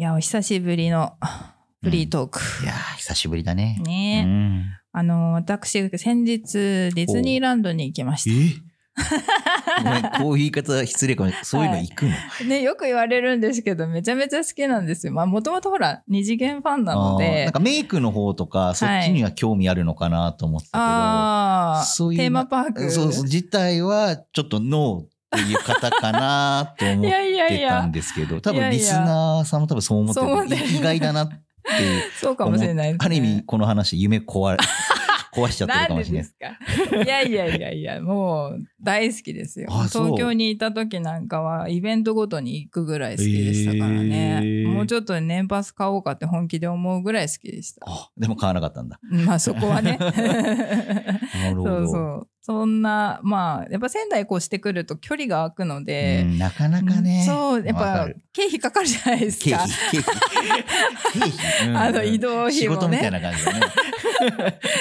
いや、お久しぶりのフリートーク。いやー、久しぶりだね。ねえ、うんあの、私、先日、ディズニーランドに行きましえ？ごめん、こういう言い方失礼かも。そういうの行くの、た。ね、よく言われるんですけど、めちゃめちゃ好きなんですよ。まあ、もともとほら、二次元ファンなのでなん。かメイクの方とか、そっちには興味あるのかなと思ってたけど、ああ、そういうテーマパーク。そうそう、自体はちょっとノーっていう方かなと思ってたやん、ですけど、多分リスナーさんも多分そう思ってて意外だなって。そうかもしれないね。ある意味、この話、夢壊れ、壊しちゃってるかもしれない。でですか？いやいやいやいや、もう大好きですよ。東京にいた時なんかはイベントごとに行くぐらい好きでしたからね。へーもうちょっと年パス買おうかって本気で思うぐらい好きでした。あ、でも買わなかったんだ。まあそこはね。なるほそど。うそう。そんな、まあ、やっぱ仙台越してくると距離が空くので、うんなかなかね。そう、やっぱ経費かかるじゃないですか。経費、経費。経費、うんあの移動費もね仕事みたいな感じだね。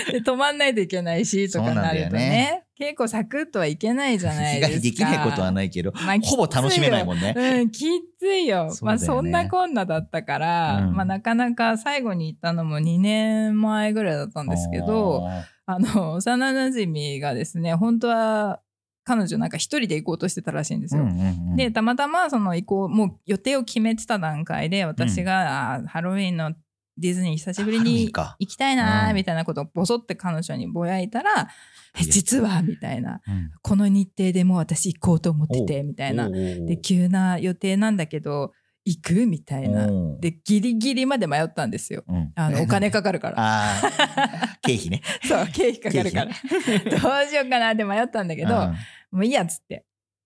で泊まんないといけないしとかなるとね結構サクッとはいけないじゃないですか。できないことはないけど、まあほぼ楽しめないもんね。うん、きついよねまあそんなこんなだったから、うんまあなかなか最後に行ったのも2年前ぐらいだったんですけど、あの、幼馴染がですね、本当は彼女なんか一人で行こうとしてたらしいんですよ。うんうんうんで、たまたまその行こう、もう予定を決めてた段階で、私が、あーハロウィンのディズニー久しぶりに行きたいなみたいなことをボソって彼女にぼやいたら、え実はみたいな、うん。この日程でもう私行こうと思ってて、みたいな。で、急な予定なんだけど、行く？みたいな。で、ギリギリまで迷ったんですよ。うんあの、お金かかるから。経費ね。そう、経費かかるから。どうしようかなって迷ったんだけど、うんもういいやっつって、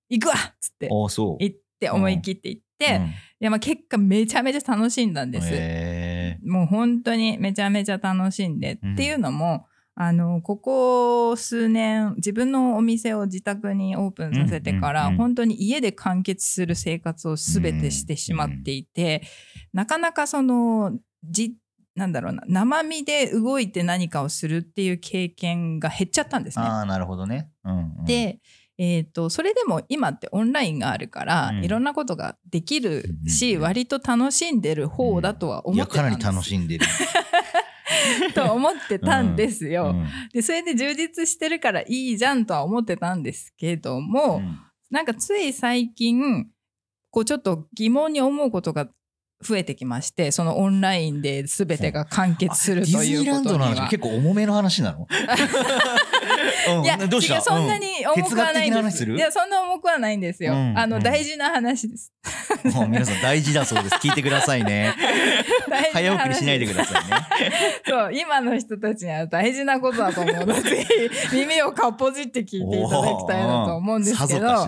行くわっつって。行って、思い切って行って、うんでまあ、結果めちゃめちゃ楽しんだんです。へもう本当にめちゃめちゃ楽しんで、うんっていうのも、あの、ここ数年、自分のお店を自宅にオープンさせてから、うんうんうん本当に家で完結する生活を全てしてしまっていて、なかなかその、じ、なんだろうな、生身で動いて何かをするっていう経験が減っちゃったんですね。ああ、なるほどね。うんうん、で、えー、とそれでも今ってオンラインがあるから、うんいろんなことができるし、うんうん割と楽しんでる方だとは思いや、ってたんです、かなり楽しんでる。と思ってたんですよ。うんでそれで充実してるからいいじゃんとは思ってたんですけども、うんなんかつい最近こうちょっと疑問に思うことが増えてきましてそのオンラインで全てが完結するとディズニーランドいうことには。の話結構重めの話なの？う んいや、どうした？そんなに重くはないんです。いや、そんな重くはないんですよ。うんあの、うん大事な話です。うんもう皆さん大事だそうです。聞いてくださいね。早送りしないでくださいね。そう、今の人たちには大事なことだと思うので、ぜひ耳をかっぽじって聞いていただきたいなと思うんですけど。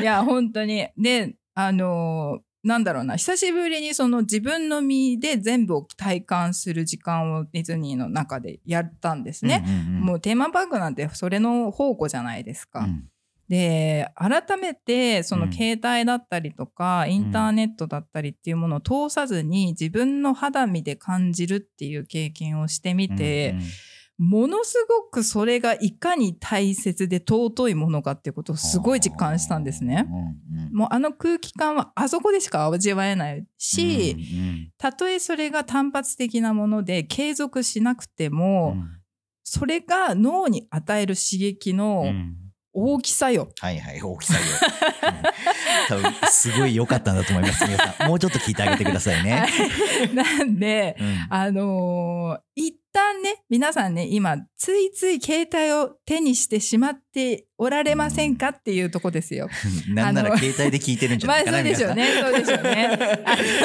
いや、本当に。で、あのーなんだろうな、久しぶりにその自分の身で全部を体感する時間をディズニーの中でやったんですね。うんうんうん。もうテーマパークなんてそれの宝庫じゃないですか。うん。で改めてそのうん携帯だったりとか、インターネットだったりっていうものを通さずに自分の肌身で感じるっていう経験をしてみて、うんうんものすごくそれがいかに大切で尊いものかっていうことをすごい実感したんですね。うんうんもうあの空気感はあそこでしか味わえないし、うんたとえそれが単発的なもので継続しなくてうんも、うんそれが脳に与える刺激うのん大きさよ。はいはい、大きさよ。うん多分、すごい良かったんだと思います、皆さん。もうちょっと聞いてあげてくださいね。なんで、うんあのー一旦ね、皆さんね、今、ついつい携帯を手にしてしまっておられませんかっていうとこですよ。なんなら携帯で聞いてるんじゃまあ、ないかな、そうでしょうね。そうでしょうね。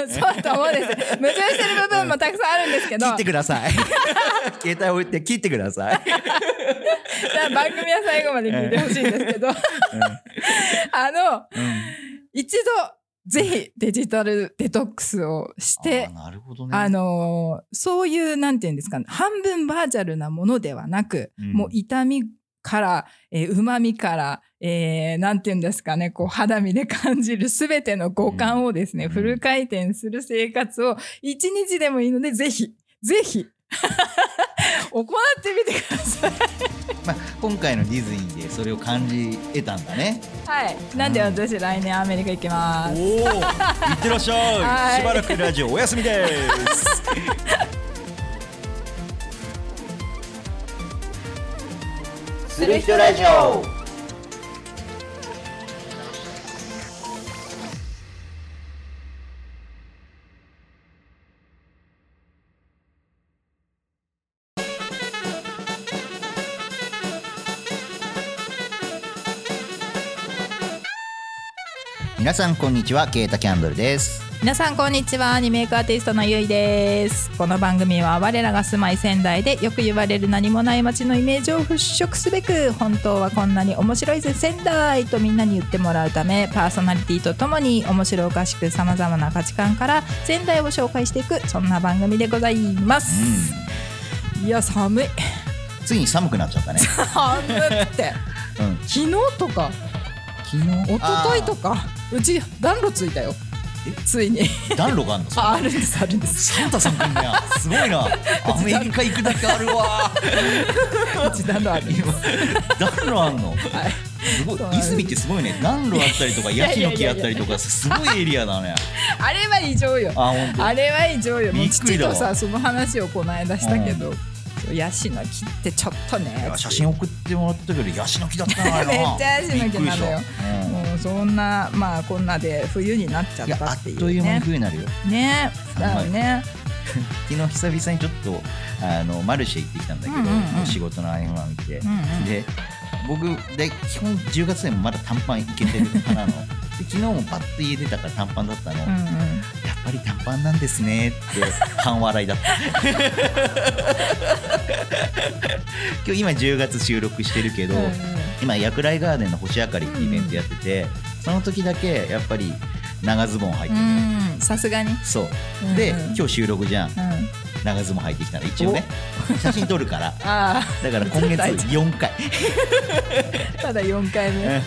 そうと思うんです。矛盾してる部分もたくさんあるんですけど、皆さん。切ってください。携帯置いて切ってください。じゃあ番組は最後まで聞いてほしいんですけど、あの、うん一度、ぜひデジタルデトックスをしてあー、なるほどね。あのーそういう、なんていうんですかね、半分バーチャルなものではなく、うん。もう痛みから、えー、旨みから、えー、なんていうんですかね、こう、肌身で感じるすべての五感をですね、うん。フル回転する生活を一日でもいいので、ぜひぜひ 行ってみてください。まあ、今回のディズニーでそれを感じ得たんだね。はい。なんで私来年アメリカ行きます。おお、いってらっしゃい。はいしばらくラジオお休みです。する人ラジオ皆さんこんにちは、ケータキャンドルです。皆さんこんにちはアニメイクアーティストのゆいですこの番組は我らが住まい仙台でよく言われる何もない街のイメージを払拭すべく本当はこんなに面白いぜ仙台とみんなに言ってもらうためパーソナリティとともに面白おかしくさまざまな価値観から仙台を紹介していくそんな番組でございます、いや寒いついに寒くなっちゃったね。寒ってうん。昨日とか昨日？一昨日とか。うち暖炉ついたよ。ついに。あ暖炉があんの？ああるんですあるんです。サンタさん来んねや。すごいな。アメリカ行くだけあるわ。うち暖炉ある暖炉あんの？はい。すごい。泉ってすごいね。暖炉あったりとか、ヤシの木あったりとか、すごいエリアだね。あれは異常よ。あ、れは異常よ。もう父とさその話をこの間したけど、そうヤシの木ってちょっとね。写真送ってもらったけど、ヤシの木だったな。あれな めっちゃヤシの木なのよ。うん。もうそんなまあこんなで冬になっちゃったっいうってという間にね冬になるよ。ね。だよね、昨日久々にちょっとあのマルシェ行ってきたんだけど、うんうんうん。仕事の合間を見て、うんうん。で僕で基本10月でもまだ短パンいけてる派なの。で昨日もパッと家出たから短パンだったの、うんうんぱり短パンなんですね。って半笑いだった。今日今10月収録してるけど、うんうん。今薬来ガーデンの星明かりってイベントやってて、その時だけやっぱり長ズボン履いてる、うん。さすがに、そう。うんうん。で、今日収録じゃん。うん、長ズボン履いてきたら一応ね写真撮るから。あだから今月大事4回。あ ただ4回目。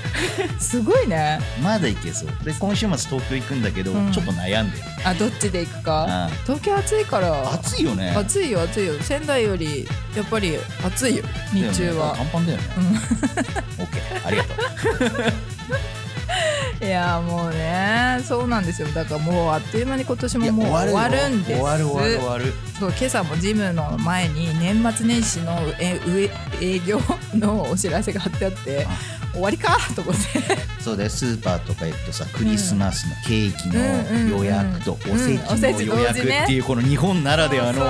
すごいね。まだ行けそう。で今週末東京行くんだけど、うん。ちょっと悩んでる。あどっちで行くか？あ東京暑いから。暑いよね。暑いよ暑いよ。仙台よりやっぱり暑いよ日中だよねは短パンだよね、オッケー。ありがとう いやもうねそうなんですよ。だからもうあっという間に今年ももう終わるんです終わる終わる終わる。そう今朝もジムの前に年末年始のえ上営業のお知らせが貼ってあって終わりかと思って。そうだよ。スーパーとか行くとさクリスマスのケーキの予約とおせちの予約っていうこの日本ならではの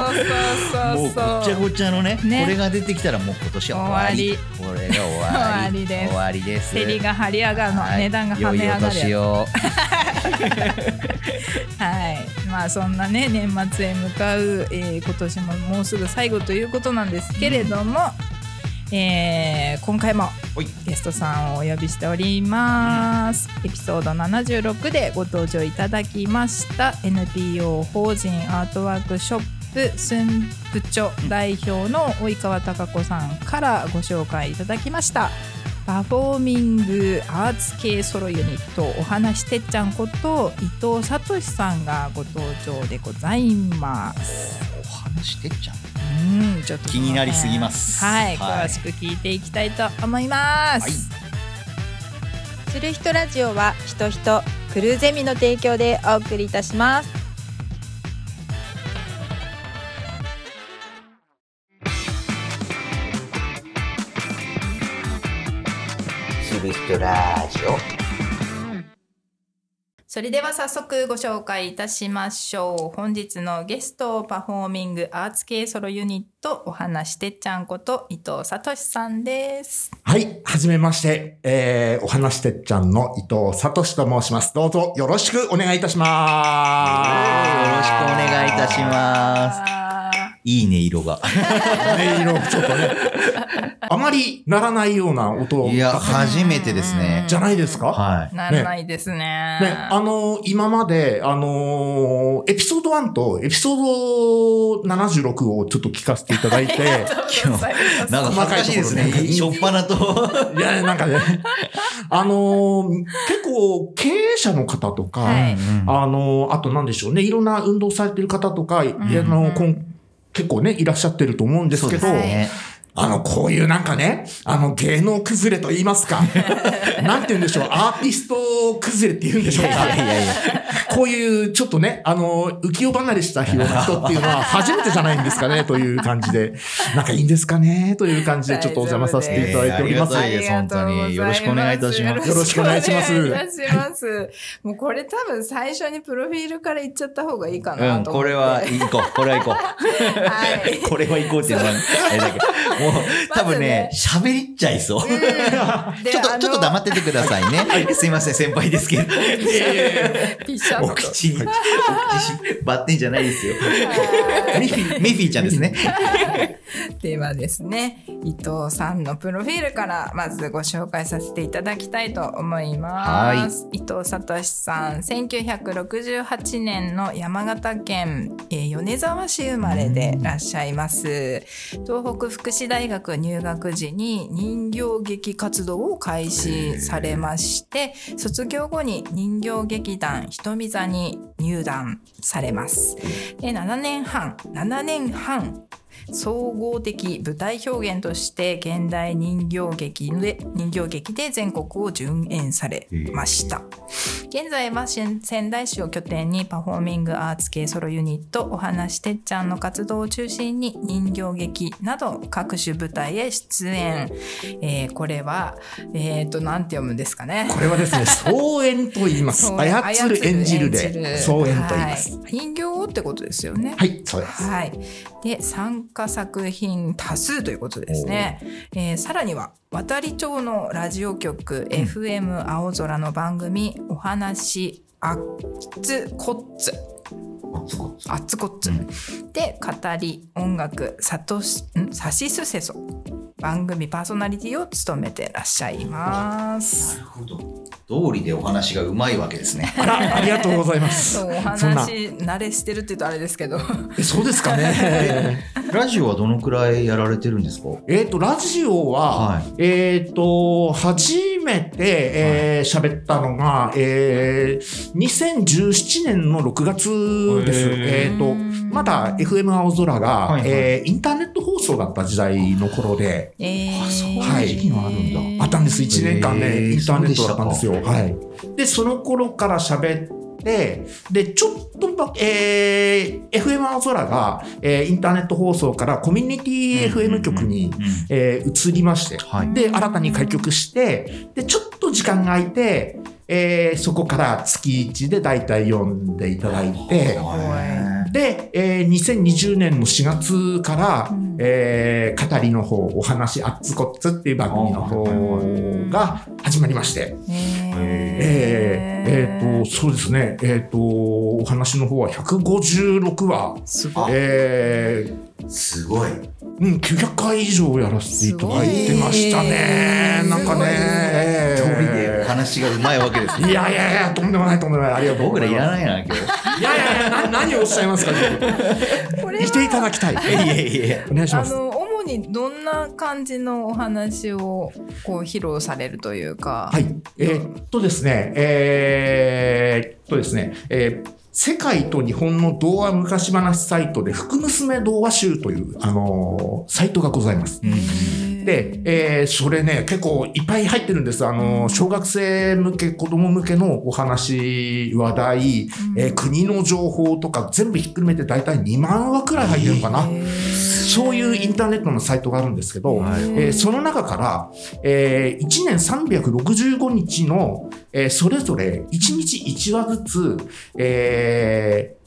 もうごちゃごちゃのねね。これが出てきたらもう今年は終わり。これが終わり終わりです。終わりが張り上がるの、はい。値段が跳ね上がるやつ。年を。はい、まあそんなね年末へ向かう、えー今年ももうすぐ最後ということなんですけれども、えー今回もゲストさんをお呼びしております、エピソード76でご登場いただきました。NPO 法人アートワークショップ駿府町代表の及川貴子さんからご紹介いただきましたパフォーミングアーツ系ソロユニットお話てっちゃんこと伊藤聡さんがご登場でございます。お話してっちゃん。うん、ちょっと気になりすぎます。はい、はい。詳しく聞いていきたいと思います。はい。する人ラジオは人人クルーゼミの提供でお送りいたしますする人ラジオそれでは早速ご紹介いたしましょう。本日のゲストパフォーミングアーツ系ソロユニットお話てっちゃんこと伊藤聡さんです。はい、はじめまして、えー、お話てっちゃんの伊藤聡と申します。どうぞよろしくお願いいたします。よろしくお願いいたしますあいいね色が。音色、ちょっとね、あまりならないような音いやが初めてですね。じゃないですか？はい。ーならないですね。ね、あのー今まで、あのーエピソード1とエピソード76をちょっと聞かせていただいて、今日なんか恥ずかしいですね。しょっぱなと。いや、なんかね、あのー結構経営者の方とか、あの、あとなんでしょうね、いろんな運動されてる方とか、いやあうん。の、こん結構ね、いらっしゃってると思うんですけど、ね。あの、こういうなんかね、あの、芸能崩れと言いますか、なんて言うんでしょう、アーティスト崩れって言うんでしょうか。いやいやいや。こういう、ちょっとね、あの、浮世離れした人っていうのは初めてじゃないんですかね、という感じで、なんかいいんですかね、という感じで、ちょっとお邪魔させていただいております。大丈夫です本当によろしくお願いいたしますよろしくお願いしますよろしくお願いいたします。もうこれ多分最初にプロフィールから言っちゃった方がいいかう、なんと思って。これは行こう。これは行こはい。う。これは行こうっていうのは、あれだけど、もう、多分ね、喋りっちゃいそう。で ちょっと、ちょっと黙っっててくださいね。すいません、先輩ですけど。お口に、お口にバッテンじゃないですよ。ミフィ、ミフィちゃんですね。ではですね、伊藤さんのプロフィールからまずご紹介させていただきたいと思います。伊藤聡さん、1968年の山形県、えー米沢市生まれでいらっしゃいます。東北福祉大学入学時に人形劇活動を開始されまして、卒業後に人形劇団ひとみ座に入団されます。で7年半7年半総合的舞台表現として現代人形劇で人形劇で全国を巡演されました現在は仙仙台市を拠点にパフォーミングアーツ系ソロユニットお話てっちゃんの活動を中心に人形劇など各種舞台へ出演、えーこれはえっ、となんて読むんですかねこれはですね、総演と言います。操る演じる演じるで、総演と言います。はい人形ってことですよねはい、そうです。はい。で、参加作品多数ということですね。えーさらには、渡り町のラジオ局、FM 青空の番組、お話、あっつこっつ。あっつこっつ。で、語り、音楽、さとし、ん？さしすせそ。番組パーソナリティを務めてらっしゃいます。なるほど。道理でお話がうまいわけですね。あら、ありがとうございます。お話、慣れしてるって言うとあれですけど。えそうですかね。ラジオはどのくらいやられてるんですか？えっと、ラジオは、はいえっ、と、初めて、えー喋ったのが、えー、2017年の6月です。えっ、と、まだ FM 青空が、はいはいえーインターネット放送だった時代の頃で、えーあそういうはい時期があるんだ。あったんです。1年間ね、インターネットだったんですよ。はい。で、その頃から喋って、で、ちょっとば、えー、FM 青空が、えーインターネット放送からコミュニティ FM 局に、えー移りまして、はい。で、新たに開局して、で、ちょっと時間が空いて、えーそこから月1で大体読んでいただいて、で、えー2020年の4月から、うんえー語りの方、お話あっつこっつっていう番組の方が始まりまして、えーえーと、そうですね、えっ、と、お話の方は156話、すごい。えーすごい。うん、900回以上やらせていただいてましたね。なんかね。話がうまいわけですね。いやいやいや、とんでもないとんでもない。ありがとうご僕らい。らないな、今日。いやいやいや、な何をおっしゃいますか、これいていただきたい。いやいやいや。お願いします。あの主にどんな感じのお話をこう披露されるというか。はい。えーっとですね、えーっとですね、えー世界と日本の童話昔話サイトで、福娘童話集という、あのーサイトがございます。で、えーそれね、結構いっぱい入ってるんです。あの、小学生向け、子供向けのお話、話題、えー国の情報とか全部ひっくるめて大体2万話くらい入ってるのかな。そういうインターネットのサイトがあるんですけど、はい。えーその中から、え1年365日の、えーそれぞれ1日1話ずつ、えー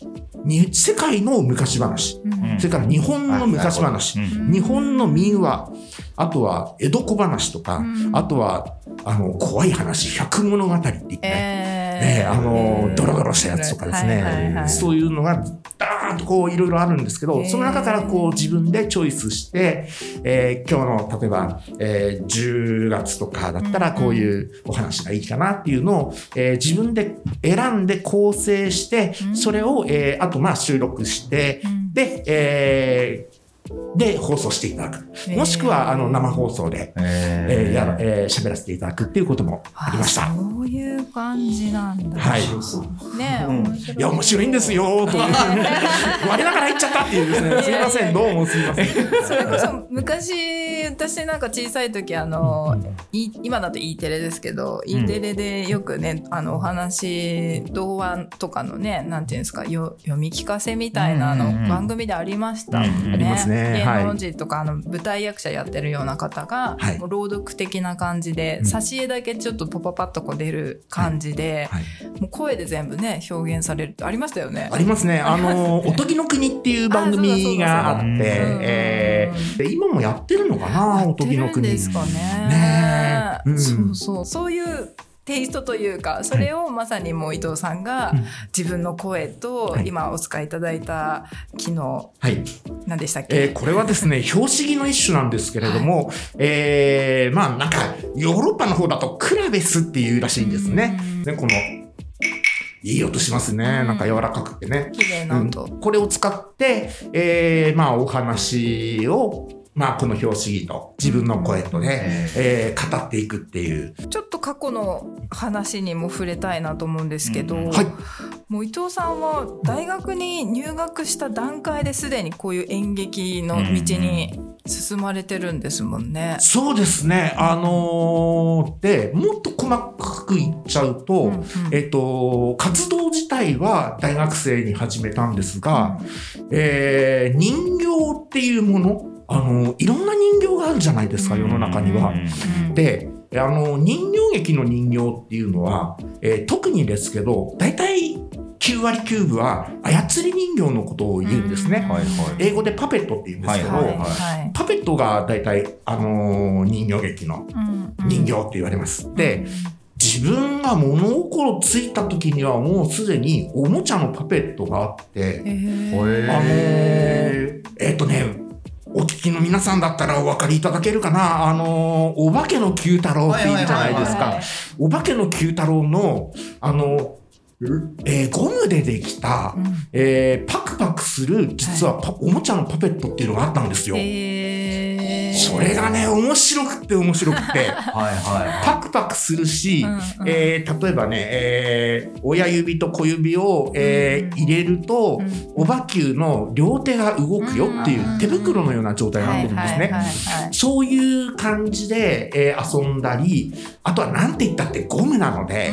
に世界の昔話、うん。それから日本の昔話、うん。日本の民話、あとは江戸小話とか、うん。あとはあの怖い話、百物語って言ってね、えねあのドロドロしたやつとかですね、はいはいはいそういうのがダーンとこういろいろあるんですけど、へー。その中からこう自分でチョイスして、えー今日の例えば、えー10月とかだったらこういうお話がいいかなっていうのを、えー自分で選んで構成して、うん。それを、えーあとまあ収録して、うん。で、えーで放送していただく。もしくは、あの、生放送で、えー、やら、えー、喋らせていただくっていうこともありました。そういう感じなんだ。はい。ね、うん面白いや、面白いんですよ、という。我ながら言っちゃったっていうですね。すいません、どうもすいません。それこそ昔私なんか小さい時あの、い今だと E テレですけど、E テレでよくねあのお話童話とかのねなんていうんですかよ読み聞かせみたいなの、番組でありましたもんね。ありますねはい芸能人とかあの舞台役者やってるような方が、はいもう朗読的な感じで、うん挿絵だけちょっとポパパッとこう出る感じで、はい。もう声で全部ね表現されるってありましたよね。ありますね。あの、おとぎの国っていう番組があって、えーで今もやってるのかな、おとぎの国。ですかね。ねえうんそうそうそういうテイストというかそれをまさにもう伊藤さんがうん自分の声とはい今お使いいただいた機能はい。何でしたっけ？えーこれはですね、標識の一種なんですけれども、えーまあなんか、ヨーロッパの方だとクラベスっていうらしいんですね。ねこの、いい音しますね。なんか柔らかくてね。綺麗な音。うんこれを使って、えーまあお話を、まあこの表紙と自分の声とね、えー語っていくっていう。ちょっと過去の話にも触れたいなと思うんですけど、うんはいもう伊藤さんは大学に入学した段階ですでにこういう演劇の道に進まれてるんですもんね。そうですね。あのーで、もっと細かく言っちゃうと、うんうんえっと、活動自体は大学生に始めたんですが、えー人形っていうもの、あの、いろんな人形があるじゃないですか、世の中には。うんで、あの、人形劇の人形っていうのは、えー特にですけど、大体9割9分は操り人形のことを言うんですね。はいはい。英語でパペットって言うんですけど、はいはい。はい。パペットが大体、あのー人形劇のうん。うん人形って言われます。で、自分が物心ついた時にはもうすでにおもちゃのパペットがあって、えー。あのーえっ、とね、お聞きの皆さんだったらお分かりいただけるかな？あのーお化けの九太郎っているじゃないですか。はいはいはいはい。お化けの九太郎の、あの、えーゴムでできた、うん。えーパクパクする、実はパ、おもちゃのパペットっていうのがあったんですよ。えーそれがね、面白くって面白くて。はいはい。パクパクするし、うんうんえー例えばね、えー親指と小指を、えーうん入れると、うんおばきゅうの両手が動くよっていううん手袋のような状態になってるんですね。そういう感じで、えー遊んだり、あとはなんて言ったってゴムなので、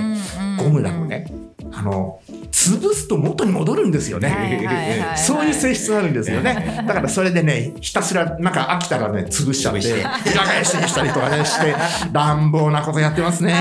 ゴムなのね。あの、潰すと元に戻るんですよね。はいはいはいはいそういう性質があるんですよね。だからそれでね、ひたすらなんか飽きたらね、潰しちゃって、裏返しにしたりとかねして、乱暴なことやってますね。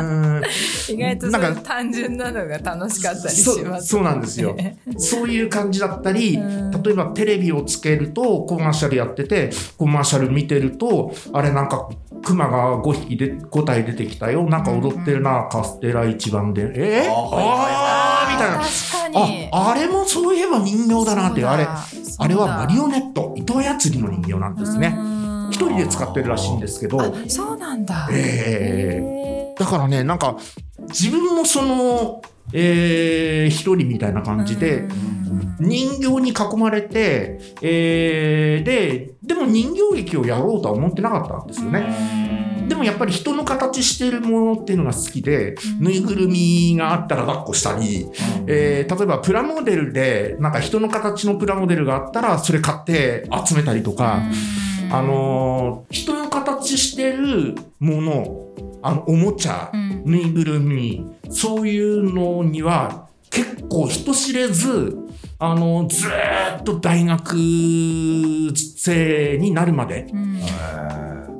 う ん意外となんかそういう単純なのが楽しかったりしそますそうなんですよ。そういう感じだったり、うん例えばテレビをつけるとコマーシャルやってて、コマーシャル見てると、あれなんか、クマが5匹で、5体出てきたよ。なんか踊ってるな、カステラ一番で。え？ー、ああーみたいな。確かにあ、あれもそういえば人形だなってあれ、あれはマリオオネット、糸操りの人形なんですね。一人で使ってるらしいんですけど、あそうなんだ。えへだからね、なんか、自分もその、えー、一人みたいな感じで、人形に囲まれて、えー、で、でも人形劇をやろうとは思ってなかったんですよね。でもやっぱり人の形してるものっていうのが好きで、ぬいぐるみがあったら抱っこしたり、えー例えばプラモデルで、なんか人の形のプラモデルがあったら、それ買って集めたりとか、あのー人の形してるもの、あの、おもちゃ、うん。ぬいぐるみ、そういうのには結構人知れず、あの、ずーっと大学生になるまでうん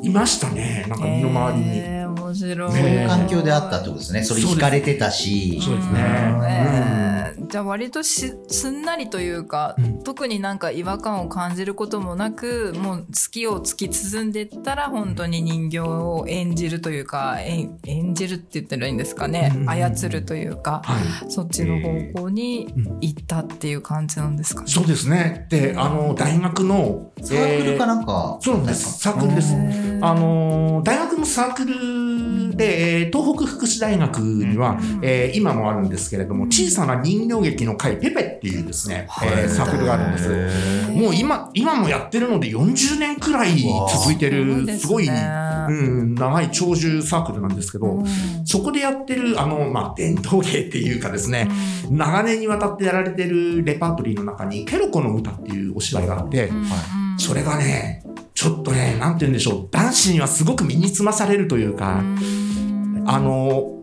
いましたね。なんか身の回りに。へー面白いねそういう環境であったってことですね。それ惹かれてたし。そうですね。えーじゃあ割としすんなりというか、うん特になんか違和感を感じることもなくもう好きを突き進んでったら本当に人形を演じるというか演演じるって言ったらいいんですかね、うん操るというか、はい。そっちの方向に行ったっていう感じなんですかね。そうですね。で、あの、大学の、サークルかななんか。そうなんです。サークルです。あの、大学のサークルで、えー東北福祉大学には、えー今もあるんですけれども、小さな人形劇の会ペペっていうですね、えーサークルがあるんです。もう今、今もやってるので40年くらい続いてる、すごい、うん、長い長寿サークルなんですけど、そこでやってる、あの、まあ、伝統芸っていうかですね、長年にわたってやられてるレパートリーの中に、ケロコの歌っていうお芝居があって、それがね、ちょっとね、なんて言うんでしょう、男子にはすごく身につまされるというか、あの、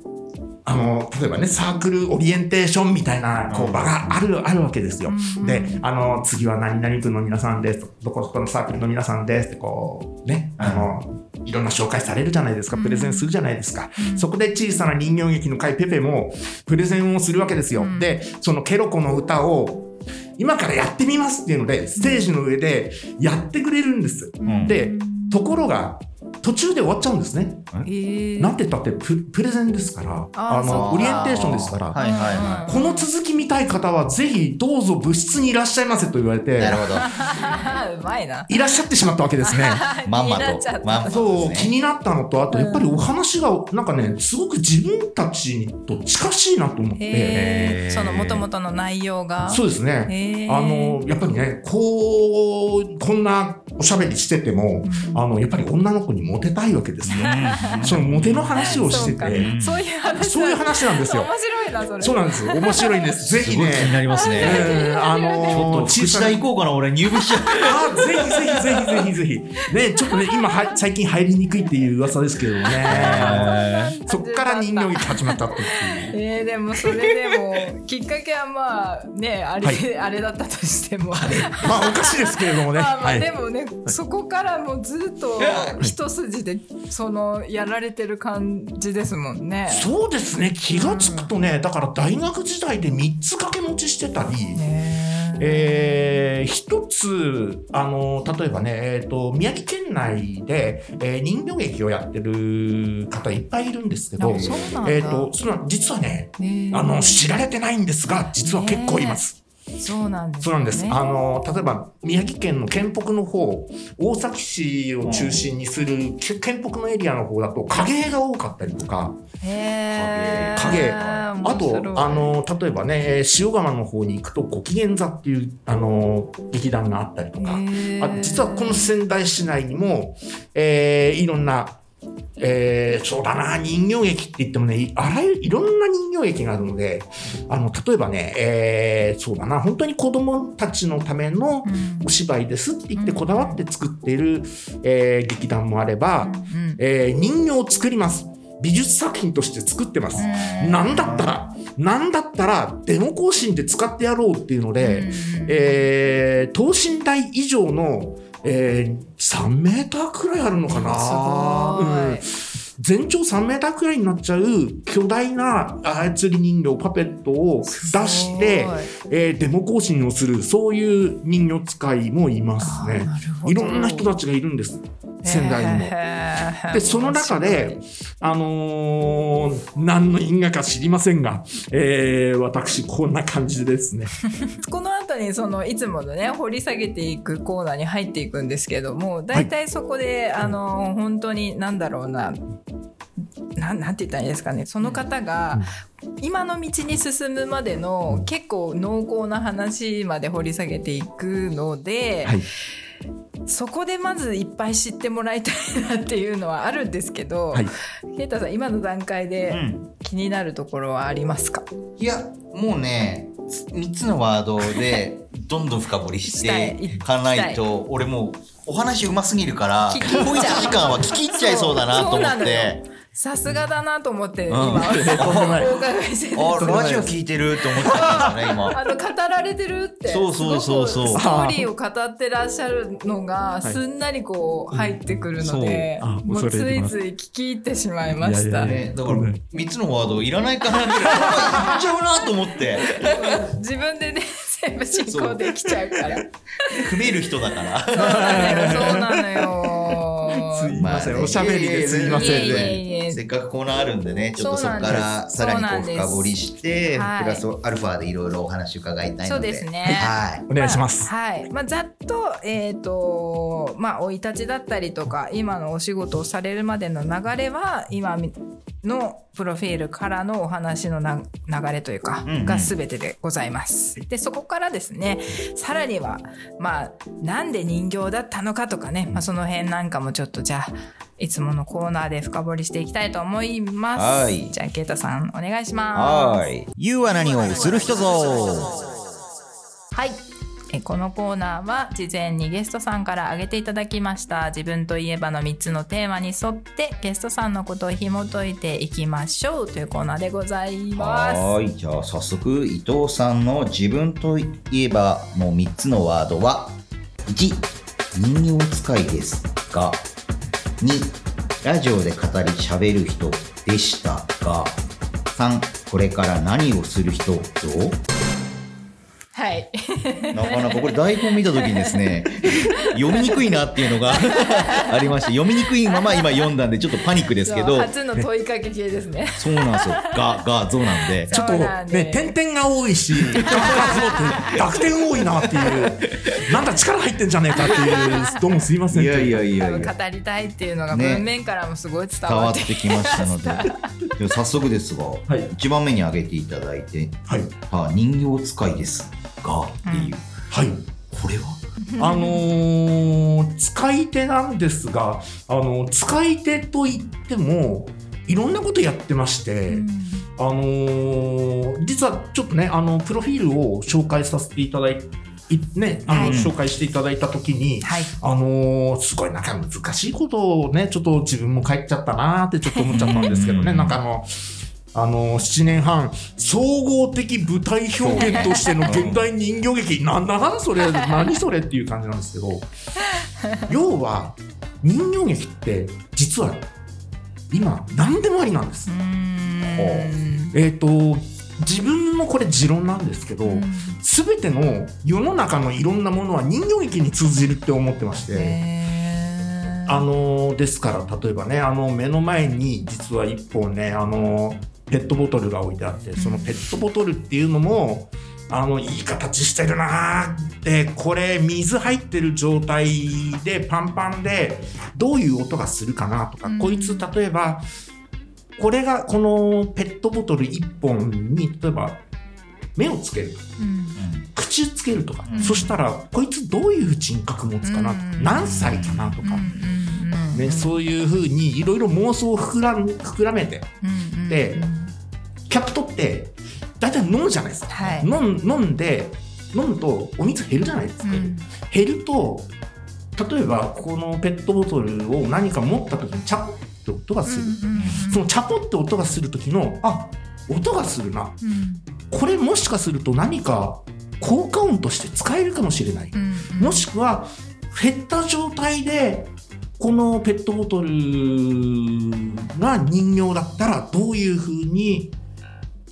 あの、例えばね、サークルオリエンテーションみたいな、こう、場がある、あるわけですよ。で、あの、次は何々区の皆さんです。どこどこのサークルの皆さんですって、こう、ね、あの、いろんな紹介されるじゃないですか。プレゼンするじゃないですか。そこで小さな人形劇の会ペペも、プレゼンをするわけですよ。で、そのケロコの歌を、今からやってみますっていうので、ステージの上でやってくれるんです。んで、ところが、途中で終わっちゃうんですね。えーなんて言ったってププレゼンですから、あの、オリエンテーションですから、はいはいはこの続き見たい方はぜひどうぞ部室にいらっしゃいませと言われてい。、なるほど。うまいな。いらっしゃってしまったわけですね。まんまとそう。気になったのと、あとやっぱりお話が、なんかね、すごく自分たちと近しいなと思って、その元々の内容が。そうですね。あの、やっぱりね、こう、こんなおしゃべりしてても、あの、やっぱり女の子にモテたいわけですよ。そのモテの話をしてそうかて、そういう話。そういう話なんですよ面。白いな、それ。そうなんです。面白いんです。ぜひねすごい気。になりますね。うんあのーちょっと福祉大行こうかな、俺入部しちゃう。あ、ぜひぜひぜひぜひぜひ。ね、ちょっとね、今は、最近入りにくいっていう噂ですけどね。そっから人形劇始まったっていう。えー、でもそれでもきっかけはまあねあれ,、はいあれだったとしてもまあ、おかしいですけれどもね。まあでもね、そこからもうずっと一筋でそのやられてる感じですもんね。そうですね。気がつくとね、だから大学時代で3つ掛け持ちしてたり、ねえー一つ、あの、例えばね、えっ、と、宮城県内で、えー人形劇をやってる方いっぱいいるんですけどえっ、と、その、実はね、ねあの、知られてないんですが、実は結構います。そうなんです、ね、そうなんです。あの、例えば、宮城県の県北の方、大崎市を中心にするけ県北のエリアの方だと、影絵が多かったりとか、へー。影あと、あの、例えばね、えー塩釜の方に行くと、ご機嫌座っていう、あの、劇団があったりとか、あ実はこの仙台市内にも、えーいろんな、えーそうだな、人形劇って言ってもね、いあらゆる、いろんな人形劇があるので、あの、例えばね、えーそうだな、本当に子供たちのためのお芝居ですって言ってこだわって作っている、えー劇団もあれば、うんえー人形を作ります。美術作品として作ってます。なんだったら、なんだったら、デモ行進で使ってやろうっていうので、えー等身大以上の、えー3メーターくらいあるのかな。すごい。うん全長3メーターくらいになっちゃう巨大な操り人形、パペットを出して、えーデモ行進をする、そういう人形使いもいますね。いろんな人たちがいるんです。仙台にも。で、その中で、あのー何の因果か知りませんが、えー私、こんな感じですね。この後にそのいつものね掘り下げていくコーナーに入っていくんですけども大体そこで、あの本当に何だろうななんなんて言ったらいいですかね。その方が今の道に進むまでの結構濃厚な話まで掘り下げていくので、はい。そこでまずいっぱい知ってもらいたいなっていうのはあるんですけど、はい。ケイタさん今の段階うでん。気になるところはありますか、いや、もうね、3つのワードでどんどん深掘りしていかないと、俺もうお話うますぎるから、聞き入っちゃう。こう1時間は聞き入っちゃいそうだなと思そうなのよ。って。さすがだなと思って、ん。今、お伺いしてラジオ聞いてるって思っちゃったんですよね、今。あの語られてるって。そうそうそうそう。ストーリーを語ってらっしゃるのがすんなりこう入ってくるので、そう。あもうついつい聞き入ってしまいましたいやいやいね、だから3つのワードいらないかなぐらい言っちゃうなと思って。自分でね全部進行できちゃうから。組める人だから。そうなのよ。すいません、まあね。おしゃべりですいませんね。せっかくコーナーあるんでね、ちょっとそこからさらにこう深掘りして、はい。プラスアルファでいろいろお話伺いたいので。そうですね。はい。お願いします。はい、まあ、ざっと,、えーとまあ、生い立ちだったりとか今のお仕事をされるまでの流れは今のプロフィールからのお話のな流れというか、が全てでございます。でそこからですねさらには、まあ、なんで人形だったのかとかね、まあ、その辺なんかもちょっとじゃあいつものコーナーで深掘りしていきたいと思います。はいじゃあケイタさんお願いします。はい。You は何をする人ぞはい。このコーナーは事前にゲストさんから挙げていただきました自分といえばの3つのテーマに沿ってゲストさんのことを紐解いていきましょうというコーナーでございます。はい。じゃあ早速、伊藤さんの自分といえばの3つのワードは、1、人形使いですが、2、ラジオで語り喋る人でしたが、3、これから何をする人ぞ？はい。なかなかこれ台本見た時にですね、読みにくいなっていうのが ありまして、読みにくいまま今読んだんでちょっとパニックですけど、初の問いかけ系ですね。そうなんですよ。が、が、ぞなんで。ちょっとね、点々が多いし、濁点多いなっていう、なんだ力入ってんじゃねえかっていう、どうもすいません。いやいやい多分やいや。語りたいっていうのがね文面からもすごい伝伝わわってってきましたので。では早速ですが、はい一番目に挙げていただいて、はい。あ人形使いですが、っていう。はい。これは？あのー使い手なんですが、あの使い手といっても、いろんなことやってまして、あのー実はちょっとね、あの、プロフィールを紹介させていただいいね、あの、はい紹介していただいたときに、はい。あのーすごいなんか難しいことをね、ちょっと自分も書いちゃったなーってちょっと思っちゃったんですけどね、なんかあの、あのー、7年半、総合的舞台表現としての現代人形劇、なんだな、それ、何それっていう感じなんですけど、要は、人形劇って、実は、今、何でもありなんです。えっ、と、自分のこれ持論なんですけど、すべての世の中のいろんなものは人形劇に通じるって思ってまして、あのですから例えばねあの目の前に実は一本ねあのペットボトルが置いてあってそのペットボトルっていうのもあのいい形してるなーってこれ水入ってる状態でパンパンでどういう音がするかなとか、うん。こいつ例えばこれがこのペットボトル1本に例えば目をつける。と口つけるとか、うん。そしたらこいつどういう人格持つかなとか、うん。何歳かなとか、ね、そういうふうにいろいろ妄想を膨らん膨らめてでキャップ取って大体飲むじゃないですか、はい。飲ん飲んで飲むとお水減るじゃないですか、減ると例えばこのペットボトルを何か持った時にチャポって音がする、そのチャポって音がする時のあ音がするな。これもしかすると何か効果音として使えるかもしれない、もしくは減った状態でこのペットボトルが人形だったらどういうふうに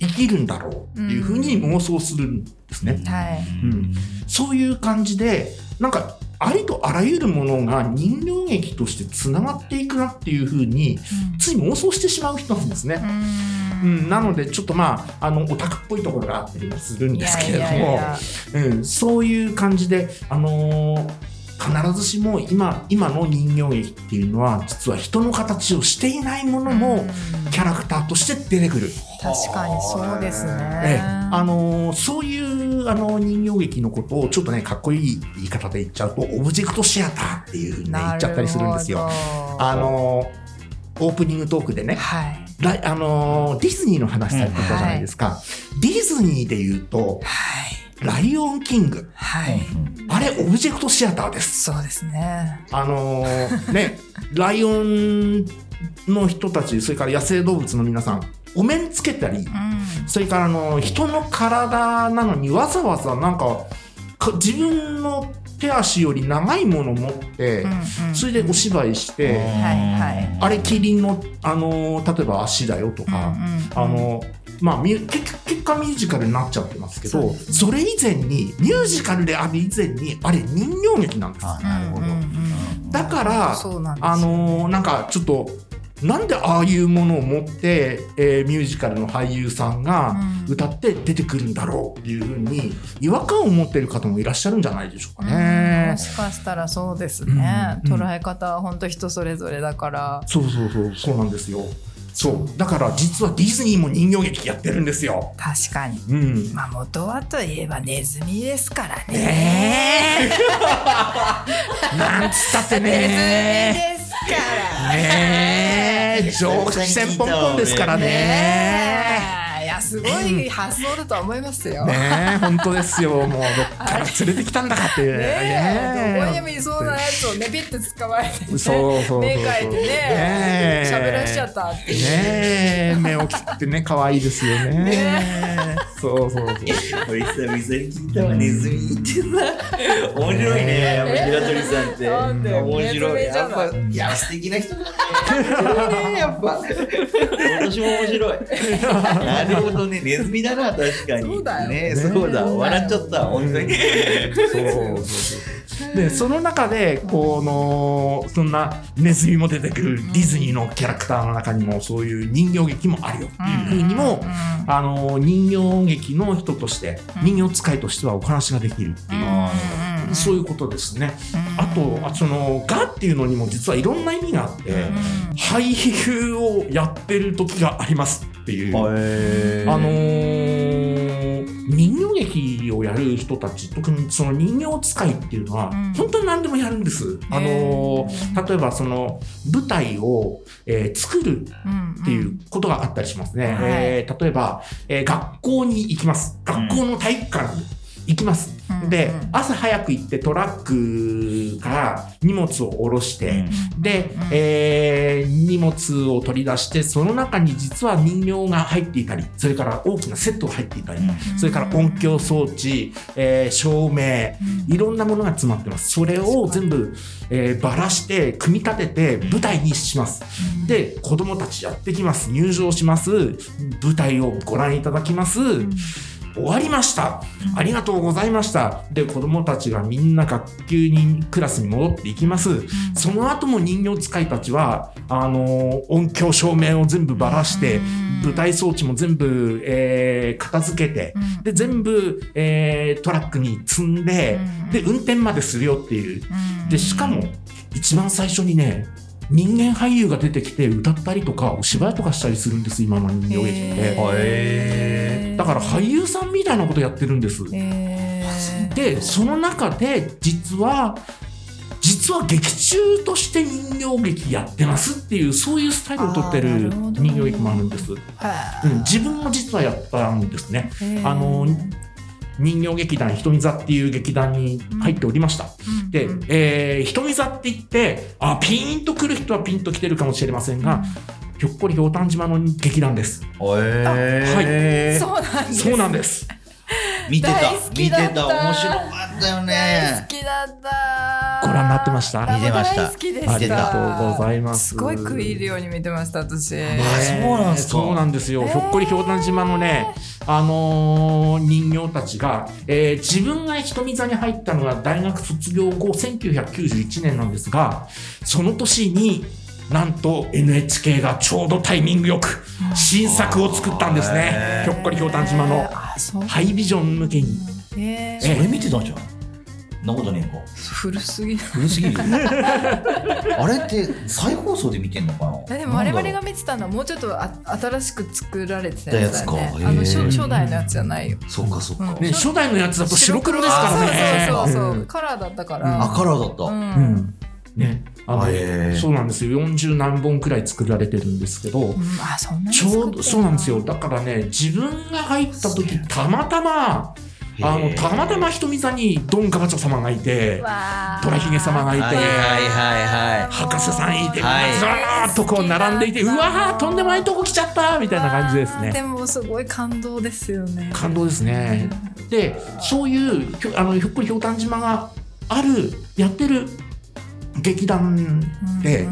生きるんだろうっていうふうに妄想するんですね。はい。うん。そういう感じでなんかありとあらゆるものが人形劇としてつながっていくなっていうふうについ妄想してしまう人なんですね。うん、なのでちょっとまああのオタクっぽいところがあったりもするんですけれども。うん、そういう感じで、あのー必ずしも今今の人形劇っていうのは実は人の形をしていないものもキャラクターとして出てくる、確かにそうですええ。ね。あのーそういうあの人形劇のことをちょっとねかっこいい言い方で言っちゃうとオブジェクトシアターっていうふうにね言っちゃったりするんですよ。あのーオープニングトークでね、はい。あのーディズニーの話されてたじゃないですか、ディズニーで言うとはい「ライオンキング。はい」あれオブジェクトシアターです。そうですね。あのーねライオンの人たちそれから野生動物の皆さんお面つけたりうん。それからあの人の体なのにわざわざなんかか自分の手足より長いものを持って、それでお芝居して、はいはい。あれキリンの、あのー例えば足だよとか、あのまあ、ミュ結結果ミュージカルになっちゃってますけどそれ以前にミュージカルである以前にあれ人形劇なんですあなるほど、うんうんうんだからあのーなんかちょっとなんでああいうものを持って、えーミュージカルの俳優さんがうん。歌って出てくるんだろうっていうふうに違和感を持っている方もいらっしゃるんじゃないでしょうかうんねも。しかしたらそうですね、うん。捉え方は本当人それぞれだから。そうそうそうそうなんですよ。そうだから実はディズニーも人形劇やってるんですよ。確かにうん。まあ元はといえばネズミですからねねえ。なんつったってね。ですからねえ。上気線ポンポンですからね。すごい発想だと思いますよ。ね本当ですよ。もうどっから連れてきたんだかっていう。え、どこにもねいそうなやつをねピッて捕まえてね、そうそうそうそう。目描いてね喋らしちゃったっていう。ねえ目を切ってね可愛いですよね。そうそうそう。俺久々に聞いたわネズミってさ面白いね。やっぱ白鳥さんって。面白い。やっぱいや素敵な人だね。やっぱ。私も面白い。なるほどねネズミだな確かに。そうだよね。そうだ。ね。笑っちゃった本当に。そう。そうそうでその中でこのそんなネズミも出てくるディズニーのキャラクターの中にもそういう人形劇もあるよっていうふうにも、あの人形劇の人として人形使いとしてはお話ができるっていう、そういうことですね。あとあその「が」っていうのにも実はいろんな意味があって、俳優をやってる時がありますっていう。へあのー人形劇をやる人たち特にその人形使いっていうのは、うん本当に何でもやるんです。あのー例えばその舞台を、えー作るっていうことがあったりしますね。はいえー例えば、えー学校に行きます。学校の体育館に行きます。うんでうん、朝早く行ってトラックから荷物を下ろして、で、うんえー荷物を取り出して、その中に実は人形が入っていたり、それから大きなセットが入っていたり、それから音響装置、えー照明、いろんなものが詰まってます。それを全部、えーばらして、組み立てて舞台にします。で、子供たちやってきます。入場します。舞台をご覧いただきます。終わりました。ありがとうございました。で、子供たちがみんな学級に、クラスに戻っていきます。その後も人形使いたちは、あのー音響照明を全部ばらして、舞台装置も全部、えー片付けて、で、全部、えートラックに積んで、で、運転までするよっていう。で、しかも、一番最初にね、人間俳優が出てきて歌ったりとか、お芝居とかしたりするんです、今の人形劇って。へだから俳優さんみたいなことやってるんです。で、その中で、実は、実は劇中として人形劇やってますっていう、そういうスタイルをとってる人形劇もあるんです。うん、自分も実はやったんですね。あの、人形劇団ひとみ座っていう劇団に入っておりました。で、えー、ひとみ座って言って、あ、ピーンと来る人はピンと来てるかもしれませんが、ひょっこりひょうたん島の劇団です。えそうなんです。そうなんです。見てた。見てた。た面白かったよ大ね好きだったご覧になってました？見てました。大好きでした。ありがとうございます。すごい食い入るように見てました私。あそうなんすか。そうなんですよ。ひょっこりひょうたん島のね、あのー人形たちが、えー自分がひとみ座に入ったのが大学卒業後1991年なんですが、その年になんと NHK がちょうどタイミングよく新作を作ったんですね。ひょっこりひょうたん島のハイビジョン向けに。えそれ見てたじゃんなことねえか。古すぎ。る古すぎる。あれって再放送で見てんのかな？えでも我々が見てたのはもうちょっとあ新しく作られてたやつだよねあの初初代のやつじゃないよ。そうかそうか、うん。ね、初代のやつだと白黒ですからね。そうそうそうそう、うん。カラーだったかうん。ら、あカラーだった、うん。うん。ね、あのへーそうなんですよ。40何本くらい作られてるんですけど、うん。あそんちょうどそうなんですよ。だからね自分が入った時たまたまあのたまたま瞳座にドンガバチョ様がいててんのわー。虎ひげ様がいて、はいはいはいはい。博士さんいて、はいずらーっとこう並んでいてうわーとんでもないとこ来ちゃったみたいな感じですでね。もすごい感動ですよね。感動ですね。でそういうひょあのひょっこりひょうたん島があるやってる劇団で、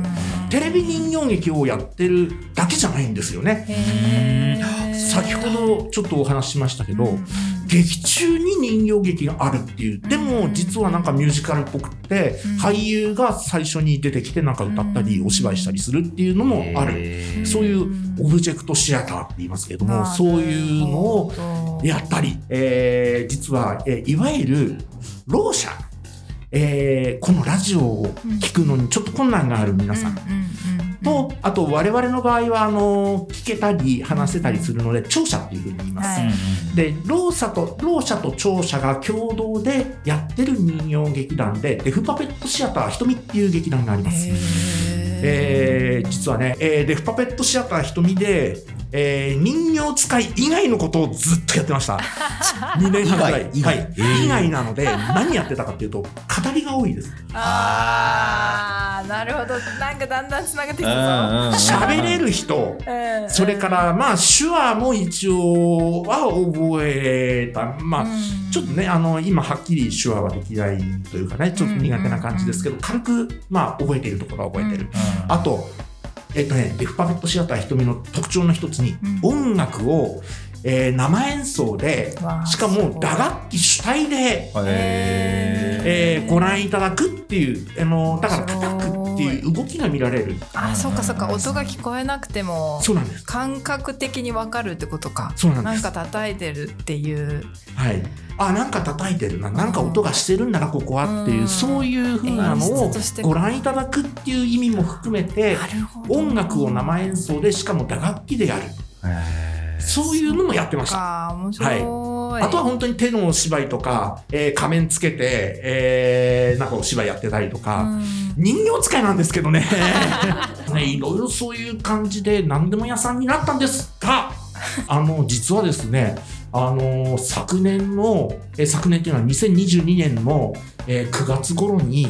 テレビ人形劇をやってるだけじゃないんですよね。先ほどちょっとお話ししましたけど、劇中に人形劇があるっていうでも実はなんかミュージカルっぽくって、うん。俳優が最初に出てきてなんか歌ったりうんお芝居したりするっていうのもある、るそういうオブジェクトシアターって言いますけれどもそういうのをやったり、えー実は、えーいわゆるろう者、えーこのラジオを聞くのにちょっと困難がある皆さん、とあと我々の場合はあの聞けたり話せたりするので聴者っていうふうに言います。はい。で、ろう者と、ろう者と聴者が共同でやってる人形劇団で、デフパペットシアター瞳っていう劇団があります。えー実はね、えーデフパペットシアター瞳で、えー人形使い以外のことをずっとやってました。2年半ぐらい。以外はい。以外以外なので、何やってたかっていうと、語りが多いです。あー。なるほど。なんかだんだんつながってきたぞ。喋れる人、うん。それから、まあ、手話も一応は覚えた。まあ、ちょっとね、あの、今はっきり手話はできないというかね、ちょっと苦手な感じですけど、軽く、まあ、覚えているところは覚えてる。あと、えっとね、デフパペットシアター瞳の特徴の一つに、音楽を、えー生演奏でしかも打楽器主体で、へえーご覧いただくっていう、あの、だから叩くっていう動きが見られる。あそうかそうか。音が聞こえなくてもそうなんです。感覚的にわかるってことか。そうなんです。なんか叩いてるっていう。はい。あ、なんか叩いてるな、なんか音がしてるんだな、ここはっていうう、ん。そういう風なの演をご覧いただくっていう意味も含めて、なるほど。音楽を生演奏で、しかも打楽器でやる。そういうのもやってました。か面白い、あとは本当に手のお芝居とか、えー仮面つけて、えーなんかお芝居やってたりとか、うん。人形使いなんですけどね。ね、いろいろそういう感じで何でも屋さんになったんですが、あの、実はですね、あの、昨年の、え昨年っていうのは2022年の、えー9月頃に、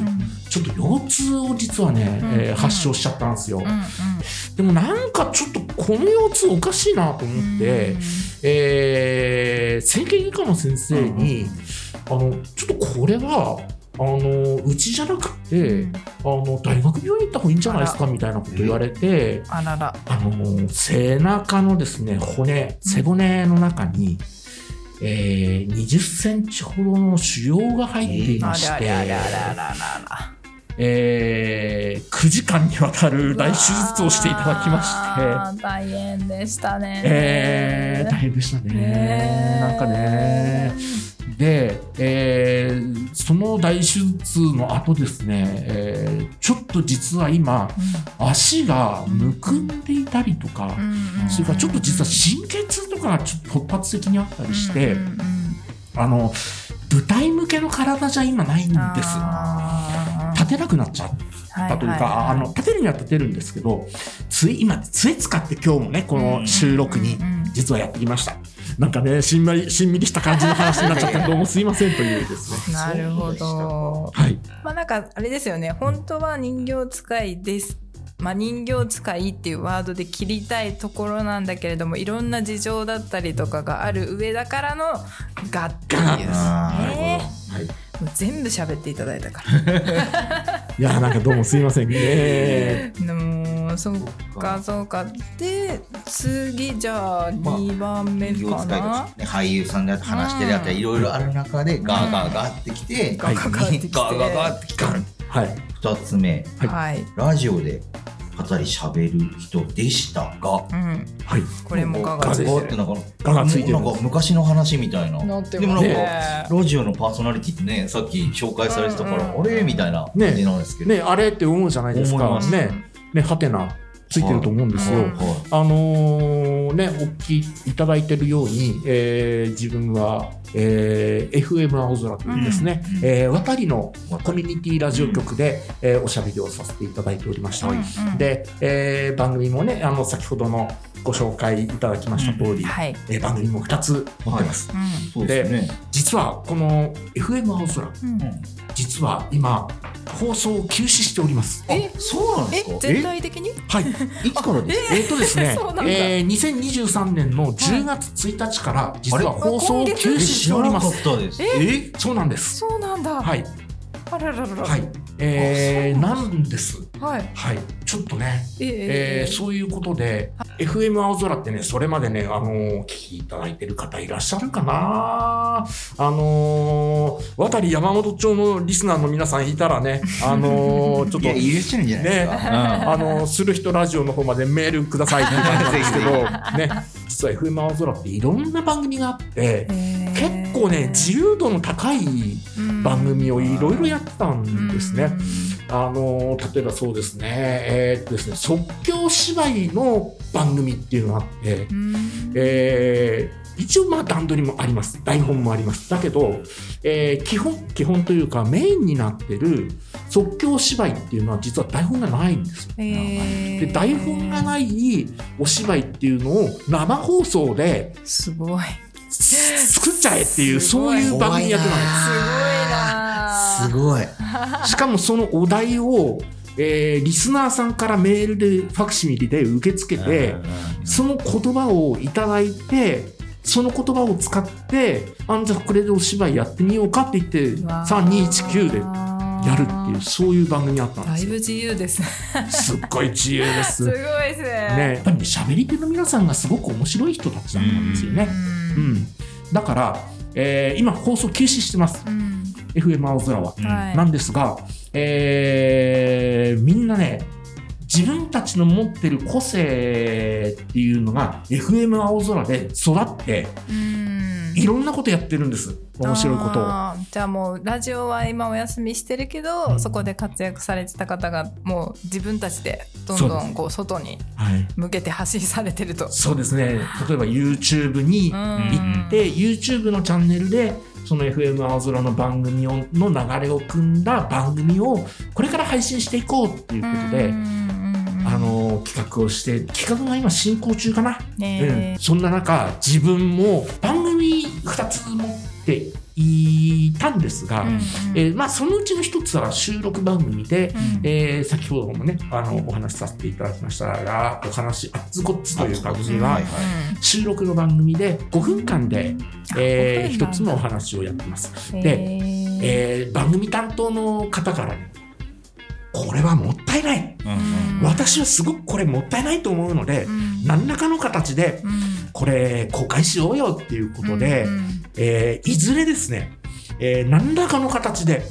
ちょっと腰痛を実はね、うん。えー発症しちゃったんですよ。うんうん。でもなんかちょっとこの腰痛おかしいなと思って、えー整形外科の先生に、あのちょっとこれはあのうちじゃなくて、あの大学病院行った方がいいんじゃないですかみたいなこと言われてあららあの背中のですね骨背骨の中に、えー20センチほどの腫瘍が入っていあまして、えー9時間にわたる大手術をしていただきまして。大変でしたねえー、大変でしたね。ねなんかね。で、えーその大手術の後ですね、えーちょっと実は今、足がむくんでいたりとか、それからちょっと実は神経痛とかがちょっと突発的にあったりして、うんうんうんあの、舞台向けの体じゃ今ないんです。立てなくなっちゃう。はいだというか、はいあの立てるには立てるんですけどつい今杖使って今日もねこの収録にうんうんうん。実はやってきましたなんかねしんまりしんみりした感じの話になっちゃってどうもすいませんというですね。なるほど。はい。まあなんかあれですよね。本当は人形使いです。まあ、人形使いっていうワードで切りたいところなんだけれどもいろんな事情だったりとかがある上だからの「が」っていう。が。ですね全部喋っていただいたから。いやなんかどうもすいませんね。でもそっかそうか。で次じゃあまあ2番目かな。使いが、ね、俳優さんであって話してるあたりいろいろある中でガーガーガーってきて、ガーガーガーってきて。ガーガーガーってきたはい。二つ目。はいはい、ラジオで語り喋る人でしたがうん、はい。これもガがガついてなんかガがついてる。なんか昔の話みたいな。なってでもなんか、ねラジオのパーソナリティってねさっき紹介されてたから、うん。あれみたいな感じなんですけど、ね。あれって思うじゃないですか。思いますね。ね。はてなついてると思うんですよ、はい。はい。あのーね、お聞きいただいてるように、えー自分は、えー FM 青空というですね、えー渡りのコミュニティラジオ局で、えーおしゃべりをさせていただいておりました。うんで、えー番組もね、あの、先ほどのご紹介いただきました通り、はい、えー番組も2つ持ってます。うそうですね。実は、この FM 青空、ん。うん。実は今、放送を休止しております。あ、そうなんですか？え全体的に？はい。いつからですか？えーっとですねそうなん、だ。えー、2023年の10月1日から実はあれ放送を休止しております。知らなかったです。そうなんです。そうなんだ、はい。あらららら、はい。えー、なんですはい。はい、ちょっとね、ええーそういうことで、FM 青空ってね、それまでね、あのー聞きいただいてる方いらっしゃるかな。あのー渡り山本町のリスナーの皆さんいたらね、あのー ちょっと、いや、いらっしゃるんじゃないですか。あの、する人ラジオの方までメールくださいっていう感じなんですけど、ね、実は FM 青空っていろんな番組があって、結構ね、自由度の高い番組をいろいろやってたんですね。あの、例えばそうですね、えーっとですね、即興芝居の番組っていうのがあって、えー一応まあ段取りもあります。台本もあります。だけど、えー基本、基本というかメインになってる即興芝居っていうのは実は台本がないんですよ。で台本がないお芝居っていうのを生放送ですごい。作っちゃえっていうそういう番組やってたんです。すごいな。すごい。しかもそのお題を、えーリスナーさんからメールでファクシミリで受け付けて、その言葉をいただいてその言葉を使ってあんじゃあこれでお芝居やってみようかって言って3219でやるっていうそういう番組あったんですよだいぶ自由ですね。すっごい自由ですすごいですね。ね、やっぱりね喋り手の皆さんがすごく面白い人たちだったんですよね。うん、だから、えー今放送休止してますうん。うん。FM 青空は。はい。なんですが、えーみんなね自分たちの持ってる個性っていうのが FM 青空で育ってうんいろんなことやってるんです。面白いことを。じゃあもうラジオは今お休みしてるけど、うん。そこで活躍されてた方がもう自分たちでどんどんこう外にはい。向けて発信されてると。そうですね。例えば YouTube に行って、YouTube のチャンネルでその FM 青空の番組をの流れを組んだ番組をこれから配信していこうっていうことで、あの企画をして企画が今進行中かな、ねうん、そんな中自分も番組2つ持っていたんですが、えーまあ、そのうちの一つは収録番組で、えー先ほどもねあのお話しさせていただきましたがお話「あっつこっつ」という番組は収録の番組で5分間で、えー5分なんだ。一つのお話をやってます。でで、えー番組担当の方からねこれはもったいない。私はすごくこれもったいないと思うので、何らかの形でこれ公開しようよっていうことで、えーいずれですね、えー何らかの形で、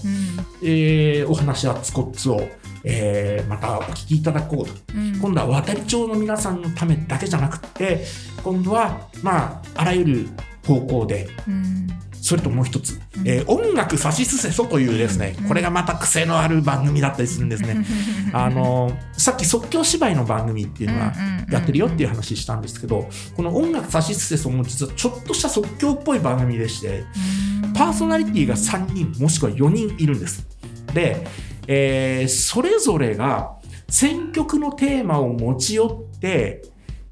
えーお話はつこっつを、えーまたお聞きいただこうと。今度は渡り町の皆さんのためだけじゃなくって、今度は、まあ、あらゆる方向で、それともう一つ、えー音楽さしすせそというですね、これがまた癖のある番組だったりするんですね。あのさっき即興芝居の番組っていうのはやってるよっていう話したんですけど、この音楽さしすせそも実はちょっとした即興っぽい番組でして、パーソナリティが3人もしくは4人いるんです。で、えーそれぞれが選曲のテーマを持ち寄って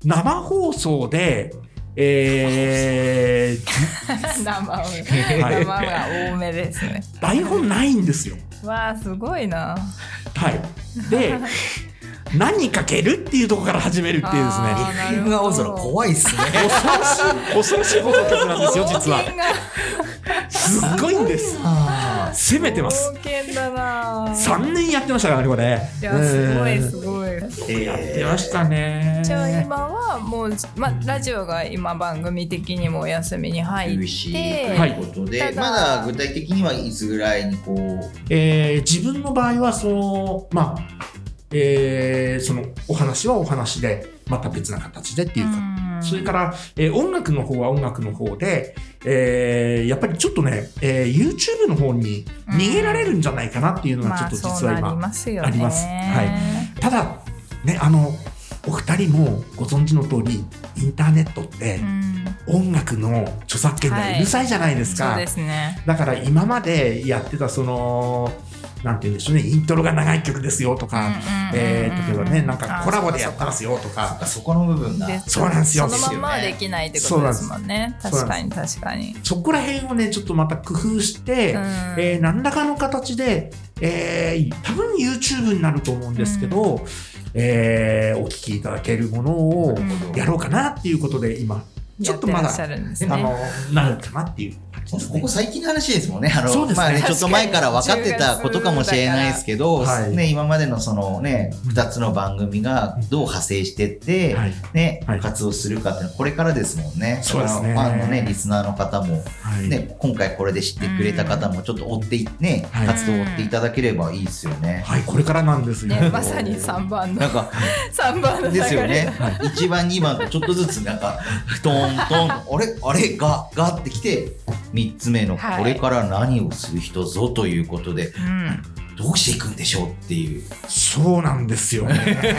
生放送で、えー生ははい。生が多めですね。台本ないんですよ。わあすごいな。はい、で何かけるっていうところから始めるっていうですね。あーなるほ FM ど青空怖いっすね。恐ろしい恐ろしい放送局なんですよ実は。すっごいんですあ攻めてます。冒険だな。3年やってましたからねこれ。いやすごいうんすごい。ーやってましたね。じゃあ今はもう、ま、ラジオが今番組的にもお休みに入休っ止て、ということで、ただまだ具体的にはいつぐらいにこう、えー自分の場合はそのまあえーそのお話はお話でまた別な形でっていうか、それから、えー音楽の方は音楽の方で、えーやっぱりちょっとね、えー YouTube の方に逃げられるんじゃないかなっていうのがちょっと実は今。あります。はい。ただねあのお二人もご存知の通りインターネットってうん。音楽の著作権がうるさいじゃないですか、そうですね。だから今までやってたそのなんて言うんでしょうね。イントロが長い曲ですよとか、えー例えばねなんかコラボでやってますよとか。そこの部分が。でそうなんですよ。そのまんまはできないってことですもんね。確かに確かに。そこら辺をねちょっとまた工夫して、うん。えー何らかの形で、えー多分 YouTube になると思うんですけど、えーお聞きいただけるものをやろうかなっていうことで今ちょっとまだやってらっしゃるんですあね。の、なるかなっていう感じですねここ。最近の話ですもんね。あの、ねまあね、ちょっと前から分かってたことかもしれないですけど、はいね、今までのそのね、二つの番組がどう派生してって、はいね、はい活動するかっていうのはこれからですもんね。そうですねファンのね、リスナーの方も、はいね、今回これで知ってくれた方もちょっと追ってい、ね、はい活動を追っていただければいいですよね。はい、これからなんですよ。ね、まさに3番のなんか、三番のですよね。1番、2番とちょっとずつなんか、トントン、あれ？あれ？が、がってきて、3つ目の、はい。これから何をする人ぞということで、うんどうしていくんでしょうっていう。そうなんですよね。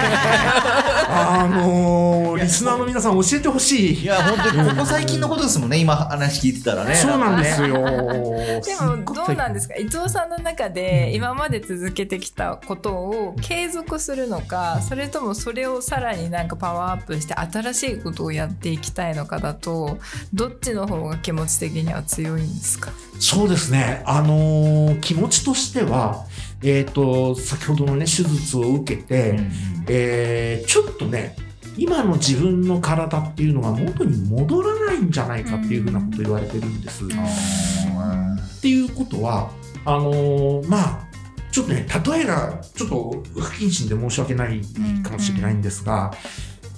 あのーリスナーの皆さん教えてほしい。いや、本当にここ最近のことですもんね、今話聞いてたらね。そうなんですよ。でもどうなんですか？伊藤さんの中で今まで続けてきたことを継続するのかそれともそれをさらになんかパワーアップして新しいことをやっていきたいのかだとどっちの方が気持ち的には強いんですか？そうですね。あのー気持ちとしては、えっ、と、先ほどのね、手術を受けて、うんえーちょっとね、今の自分の体っていうのが元に戻らないんじゃないかっていうふうなことを言われてるんです。っていうことは、あのーまあ、ちょっとね、例えがちょっと不謹慎で申し訳ないかもしれないんですが、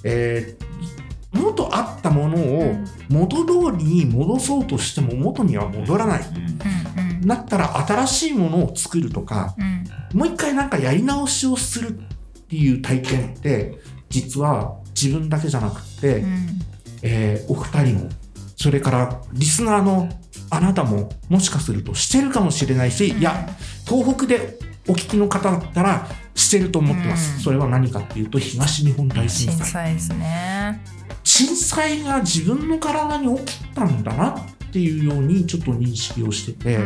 えー元あったものを元通りに戻そうとしても元には戻らない。うんだったら新しいものを作るとか、うんもう一回なんかやり直しをするっていう体験って、実は自分だけじゃなくて、うんえーお二人も、それからリスナーのあなたももしかするとしてるかもしれないし、いや、東北でお聞きの方だったらしてると思ってます。うんそれは何かっていうと、東日本大震震災。災ですね。震災が自分の体に起きたんだなっていうようにちょっと認識をしてて、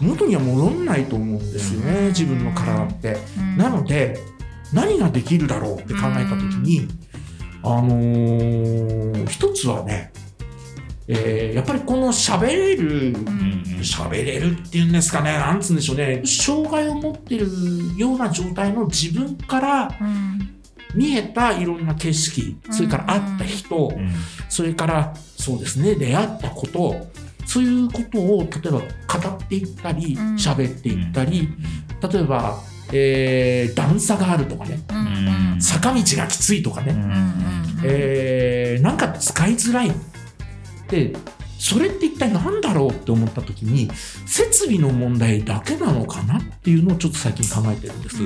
元には戻んないと思うんですよね、自分の体って。うん。なので、何ができるだろうって考えたときに、あのー一つはね、えーやっぱりこの喋れる、喋れるっていうんですかね、なんつうんでしょうね、障害を持ってるような状態の自分からうん見えたいろんな景色、それから会った人、それからそうですね、出会ったこと、そういうことを例えば語っていったり、うん。喋っていったり、例えば、えー段差があるとかね、坂道がきついとかね、えーなんか使いづらい。で、それって一体何だろうって思った時に、設備の問題だけなのかなっていうのをちょっと最近考えてるんです。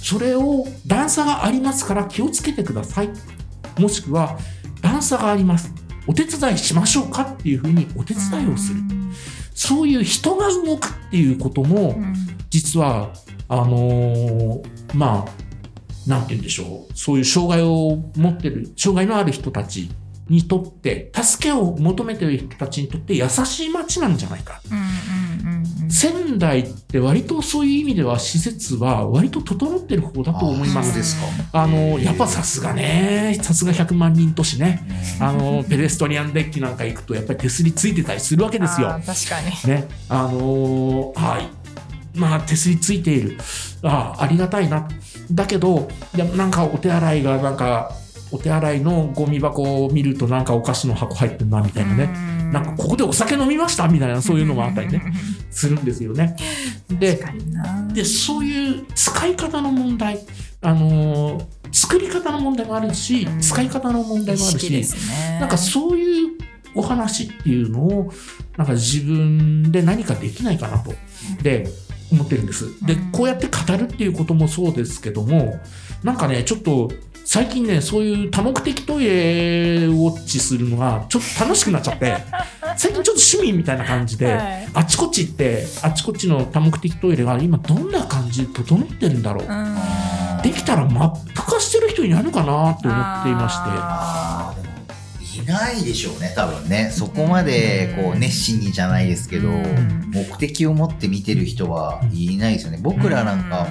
うんそれを段差がありますから気をつけてください。もしくは段差があります。お手伝いしましょうかっていうふうにお手伝いをする。そういう人が動くっていうことも、うん実は、あのーまあ、なんて言うんでしょう。そういう障害を持ってる、障害のある人たちにとって、助けを求めてる人たちにとって優しい街なんじゃないか。うんうんうんうん仙台って割とそういう意味では施設は割と整ってる方だと思います。ですか。あの、やっぱさすがね、さすが100万人都市ね。あの、ペデストリアンデッキなんか行くと、やっぱり手すりついてたりするわけですよ確かに。ね。あのーはい。まあ、手すりついている。ああ、ありがたいな。だけど、なんかお手洗いが、なんか、お手洗いのゴミ箱を見ると、なんかお菓子の箱入ってるな、みたいなね。なんか、ここでお酒飲みましたみたいな、そういうのもあったりね、するんですよね。で。で、そういう使い方の問題、あのー作り方の問題もあるし、うん使い方の問題もあるし、ね。なんかそういうお話っていうのを、なんか自分で何かできないかなと、で、思ってるんです。でうん、こうやって語るっていうこともそうですけども、なんかね、ちょっと、最近ね、そういう多目的トイレウォッチするのが、ちょっと楽しくなっちゃって、最近ちょっと趣味みたいな感じで、はい。あちこち行って、あちこちの多目的トイレが今どんな感じで整ってるんだろう。うん。できたらマップ化してる人いないのかなと思っていまして。ああーでもいいないでしょうね多分ね。そこまでこう熱心にじゃないですけど、うん。目的を持って見てる人はいないですよね。僕らなんか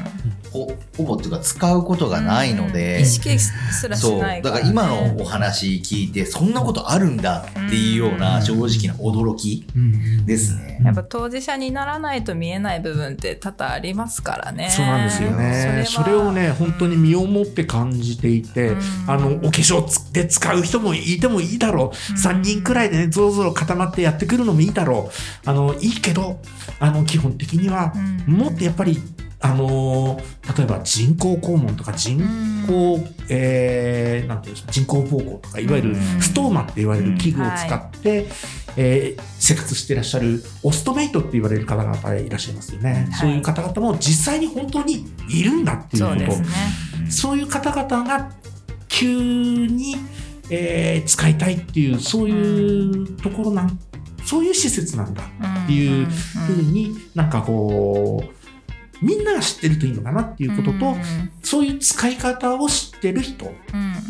ほほぼっていうか使うことがないので、意識すらしそうないだから今のお話聞いてそんなことあるんだっていうような正直な驚きですね。やっぱ当事者にならないと見えない部分って多々ありますからね。そうなんですよね。そはれをね、本当に身をもって感じていて、うんあの、お化粧つで使う人もいてもいいだろう。うん3人くらいでね、ぞろぞろ固まってやってくるのもいいだろう。あの、いいけど、あの、基本的には、うんもっとやっぱり、あの例えば人工肛門とか人工、えーなんていうんですか人工膀胱とかいわゆるうん。ストーマって言われる器具を使って、えー生活していらっしゃるオストメイトって言われる方々いらっしゃいますよね、はい。そういう方々も実際に本当にいるんだっていうことそうね。そういう方々が急に、えー使いたいっていうそういうところなんそういう施設なんだっていうふうになんかこうみんなが知ってるといいのかなっていうことと、そういう使い方を知ってる人っ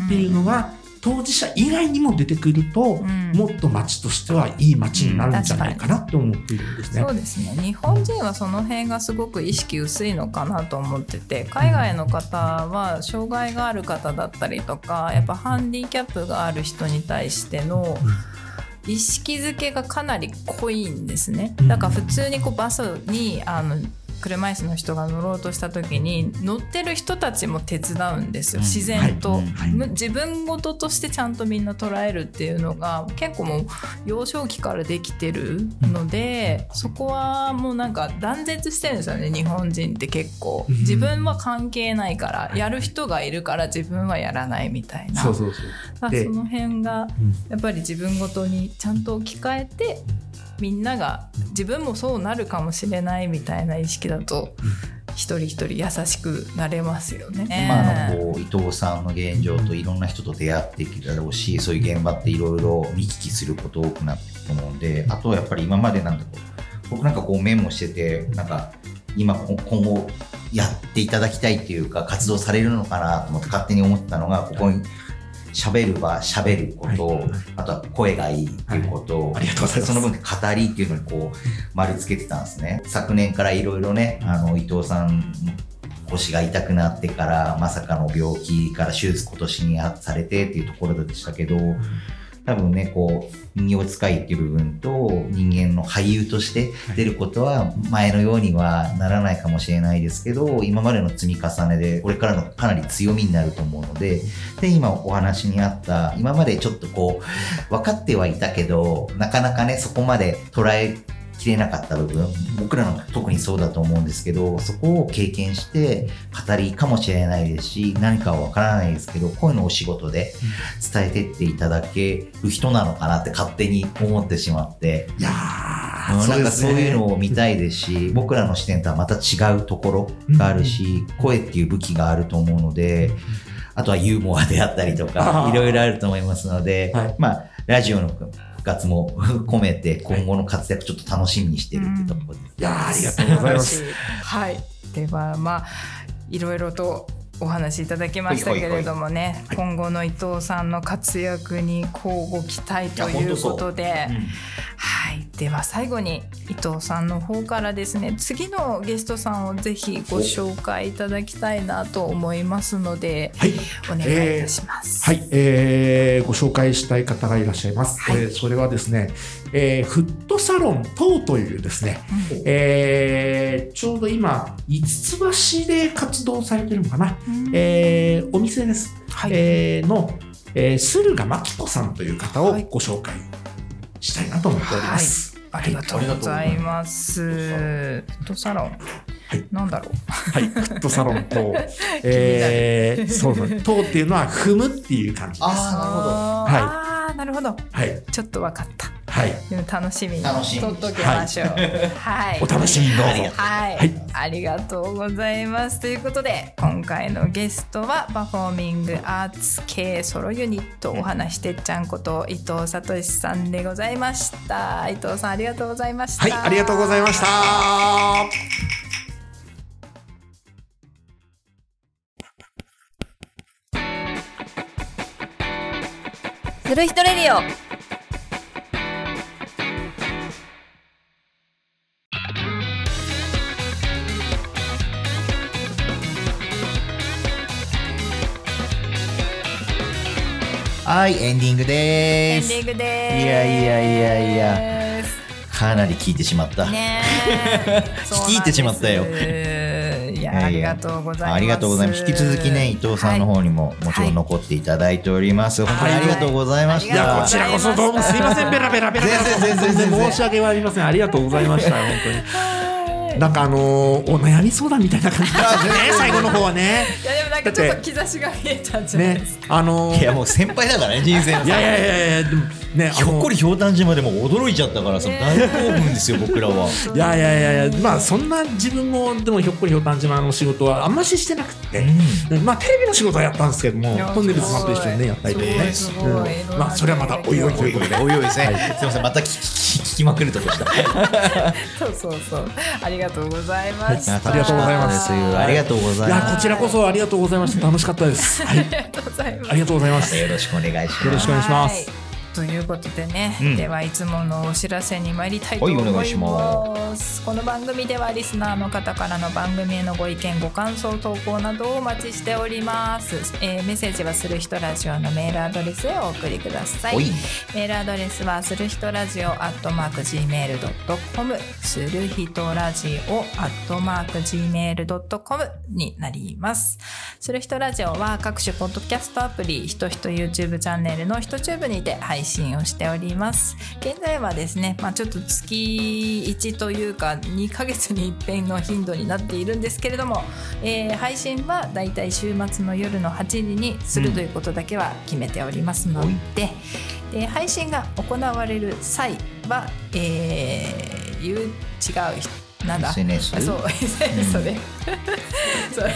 ていうのが当事者以外にも出てくると、ん。もっと街としてはいい街になるんじゃないかなって思っているんですね。そうですね。日本人はその辺がすごく意識薄いのかなと思ってて海外の方は障害がある方だったりとかやっぱハンディキャップがある人に対しての意識づけがかなり濃いんですね。だから普通にこうバスにあの車椅子の人が乗ろうとした時に乗ってる人たちも手伝うんですよ。うん。自然と、はい。はい。む自分事としてちゃんとみんな捉えるっていうのが結構もう幼少期からできてるので、そこはもうなんか断絶してるんですよね日本人って結構。うん。自分は関係ないからやる人がいるから自分はやらないみたいな。その辺がうん。やっぱり自分ごとにちゃんと置き換えてみんなが自分もそうなるかもしれないみたいな意識だと一人一人優しくなれますよね。今のこう伊藤さんの現状といろんな人と出会っていくだろうしそういう現場っていろいろ見聞きすること多くなっていくと思うんであとはやっぱり今までなんだろう僕なんかこうメモしててなんか今こ今後やっていただきたいっていうか活動されるのかなと思って勝手に思ってたのがここに喋る場喋ること、はい。あとは声がいいっていうこと、はい。ありがとうございます。その分語りっていうのにこう丸つけてたんですね。昨年からいろいろねあの伊藤さん腰が痛くなってからまさかの病気から手術今年にされてっていうところでしたけど多分ねこう人形使いっていう部分と人間の俳優として出ることは前のようにはならないかもしれないですけど今までの積み重ねでこれからのかなり強みになると思うのでで今お話にあった今までちょっとこう分かってはいたけどなかなかねそこまで捉えきれなかった部分僕らの特にそうだと思うんですけどそこを経験して語りかもしれないですし何かは分からないですけどこういうのをお仕事で伝えてっていただける人なのかなって勝手に思ってしまって。いやーうんなんかそういうのをを見たいですし僕らの視点とはまた違うところがあるし声っていう武器があると思うのであとはユーモアであったりとかいろいろあると思いますので、はい。まあラジオの復活も 込めて今後の活躍ちょっと楽しみにしてるっていうところです。いやーありがとうございます。はい。ではまあいろいろとお話しいただきましたけれどもね、はい今後の伊藤さんの活躍に交互期待ということで、はい。では最後に伊藤さんの方からですね、次のゲストさんをぜひご紹介いただきたいなと思いますので、はい。お願いいたします。はい、えーご紹介したい方がいらっしゃいます。はいえーそれはですね、えーフットサロン等というですね、えーちょうど今、五つ橋で活動されてるのかな、うん。えーお店です。はい。えーの、えー駿河真紀子さんという方をはい。ご紹介したいなと思っております。ありがとうございます。フットサロン。はい。なんだろう。はい、フットサロンと、えー、そうそう、等っていうのは踏むっていう感じです。あーなるほど。あーあーなるほど。はい、ちょっとわかった。はい、楽しみにとっときましょう。はい。お楽しみにどうぞ。はい、はいありがとうございます。ということで今回のゲストはパフォーミングアーツ系ソロユニットお話してっちゃんこと伊藤聡さんでございました。伊藤さんありがとうございました。はい、ありがとうございました。る人レディオはい、エンディングエです。ンディングです。いやいやいやいやかなり聞いてしまった。ねえ 聞き入ってしまったよいや、ありがとうございます。ありがとうございます。引き続きね、伊藤さんの方にももちろん残っていただいております。本当にありがとうございました。はいいや、こちらこそどうもすいません、ベラベラベラ。全然全然全然申し訳ありません。ありがとうございました、本当に。なんかあのーお悩み相談みたいな感じだね、最後の方はね。いや、でもなんかちょっと兆しが見えたんじゃないねですか。、あのーいや、もう先輩だからね、人生のいやいやいやいや、でもね、ひょっこりひょうたん島でも驚いちゃったからさ、大興奮ですよ、僕らは。いやいやいやいや、まあそんな自分もでもひょっこりひょうたん島の仕事はあんまししてなくて、まあテレビの仕事はやったんですけどもいや、トンネルズさんと一緒にねやったりとかね、うんまあそれはまたおいおいということで。おいおいですね。すみません、また聞き聞き聞きまくるとこした。そうそうそう。ありがとうございました。ありがとうございますありがとうございいやまこちらこそありがとうございました。楽しかったです。はい、ありがとうございますあ。りがとうございます。す。よろしくお願いします。よろしくお願いしますはいということでね、うん。ではいつものお知らせに参りたいと思います,、はいお願いしまこの番組ではリスナーの方からの番組へのご意見ご感想投稿などをお待ちしております、えーメッセージはする人ラジオのメールアドレスへお送りください。メールアドレスはする人ラジオアットマーク Gmail.com する人ラジオアットマーク Gmail.com になります。する人ラジオは各種ポッドキャストアプリひとひと YouTube チャンネルのひとチューブにて配配信をしております。現在はですね、まあ、ちょっと月1というか2ヶ月に一遍の頻度になっているんですけれども、えー配信はだいたい週末の夜の8時にするということだけは決めておりますので、で配信が行われる際は、えー、ゆう違うなんだ？SNS あそう。SNS それ、それ。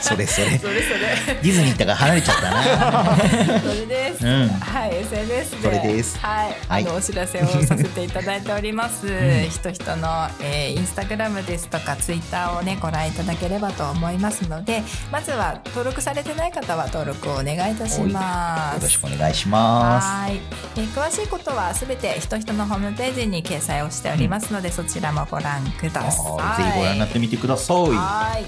それそれ。それそれ。ディズニー行ったから離れちゃったな。それです、うん。はい SNS で。それです。はい、はい。あのお知らせをさせていただいております、ひとひとの、えーインスタグラムですとかツイッターをねご覧いただければと思いますのでまずは登録されてない方は登録をお願いいたします。よろしくお願いします。はい、えー詳しいことはすべてひとひとのホームページに掲載をしておりますので、そちらもご覧ください。はいぜひご覧になってみてください。ははい。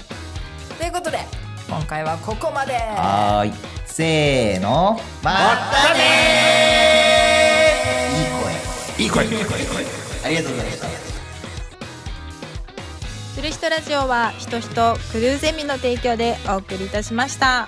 ということで今回はここまで。ーい。せーの。またねーいい声。いい声。ありがとうございました。する人ラジオは人人クルーゼミの提供でお送りいたしました。